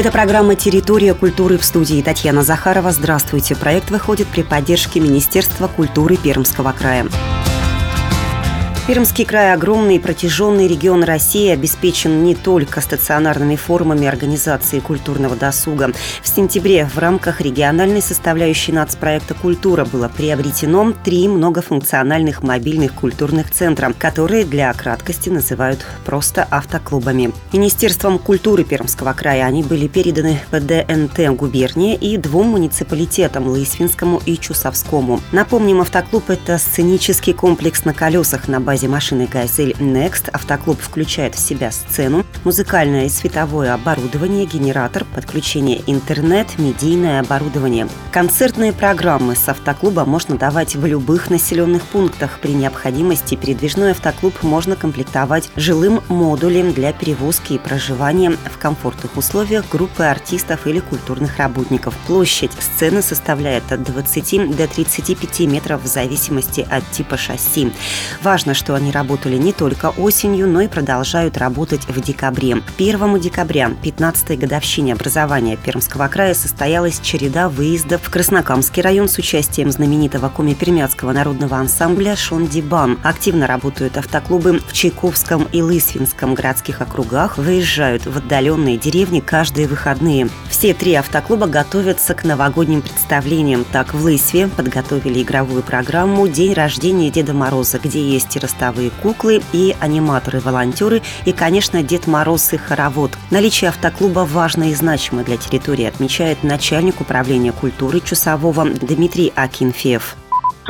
Это программа «Территория культуры» в студии Татьяна Захарова. Здравствуйте. Проект выходит при поддержке Министерства культуры Пермского края. Пермский край – огромный и протяженный регион России, обеспечен не только стационарными формами организации культурного досуга. В сентябре в рамках региональной составляющей нацпроекта «Культура» было приобретено три многофункциональных мобильных культурных центра, которые для краткости называют просто автоклубами. Министерством культуры Пермского края они были переданы ПДНТ губернии и двум муниципалитетам – Лысвинскому и Чусовскому. Напомним, автоклуб – это сценический комплекс на колесах на базе машины «Газель Next» автоклуб включает в себя сцену, музыкальное и световое оборудование, генератор, подключение интернет, медийное оборудование. Концертные программы с автоклуба можно давать в любых населенных пунктах. При необходимости передвижной автоклуб можно комплектовать жилым модулем для перевозки и проживания в комфортных условиях группы артистов или культурных работников. Площадь сцены составляет от 20 до 35 метров в зависимости от типа шасси. Важно, что они работали не только осенью, но и продолжают работать в декабре. 1 декабря, 15-й годовщине образования Пермского края, состоялась череда выездов в Краснокамский район с участием знаменитого коми-пермяцкого народного ансамбля «Шондибан». Активно работают автоклубы в Чайковском и Лысвинском городских округах, выезжают в отдаленные деревни каждые выходные. Все три автоклуба готовятся к новогодним представлениям. Так, в Лысве подготовили игровую программу «День рождения Деда Мороза», где есть и ростовые куклы, и аниматоры-волонтеры, и, конечно, Дед Мороз и хоровод. Наличие автоклуба важно и значимо для территории, отмечает начальник управления культуры Чусового Дмитрий Акинфеев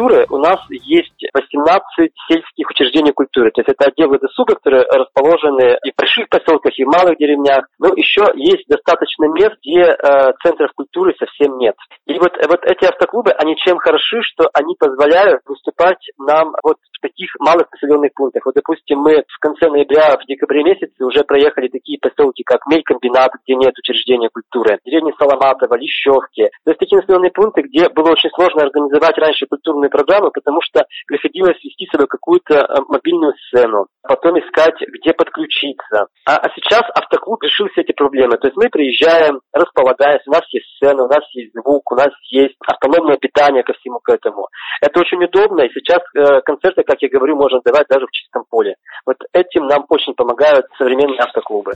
культуры у нас есть 18 сельских учреждений культуры. То есть это отделы досуга, которые расположены и в больших поселках, и в малых деревнях. Но еще есть достаточно мест, где э, центров культуры совсем нет. И вот, вот эти автоклубы, они чем хороши, что они позволяют выступать нам вот в таких малых населенных пунктах. Вот, допустим, мы в конце ноября, в декабре месяце уже проехали такие поселки, как Мелькомбинат, где нет учреждения культуры, деревни Соломатово, Лещевки. То есть такие населенные пункты, где было очень сложно организовать раньше культурные программы, потому что приходилось вести себе какую-то э, мобильную сцену, потом искать, где подключиться. А, а сейчас автоклуб решил все эти проблемы. То есть мы приезжаем, располагаясь, у нас есть сцена, у нас есть звук, у нас есть автономное питание ко всему к этому. Это очень удобно, и сейчас э, концерты, как я говорю, можно давать даже в чистом поле. Вот этим нам очень помогают современные автоклубы.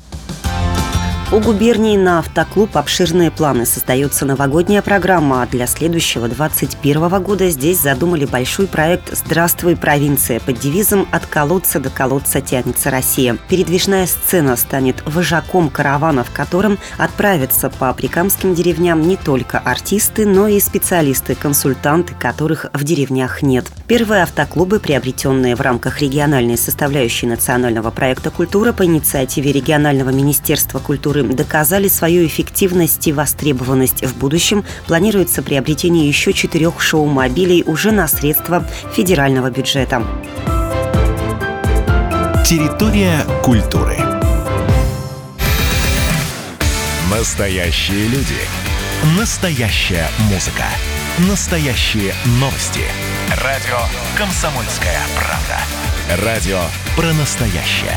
У губернии на автоклуб обширные планы. Создается новогодняя программа, а для следующего 2021 года здесь задумали большой проект «Здравствуй, провинция» под девизом «От колодца до колодца тянется Россия». Передвижная сцена станет вожаком каравана, в котором отправятся по прикамским деревням не только артисты, но и специалисты-консультанты, которых в деревнях нет. Первые автоклубы, приобретенные в рамках региональной составляющей национального проекта «Культура» по инициативе регионального министерства культуры доказали свою эффективность и востребованность в будущем, планируется приобретение еще четырех шоу-мобилей уже на средства федерального бюджета. Территория культуры. Настоящие люди. Настоящая музыка. Настоящие новости. Радио «Комсомольская правда». Радио про настоящее.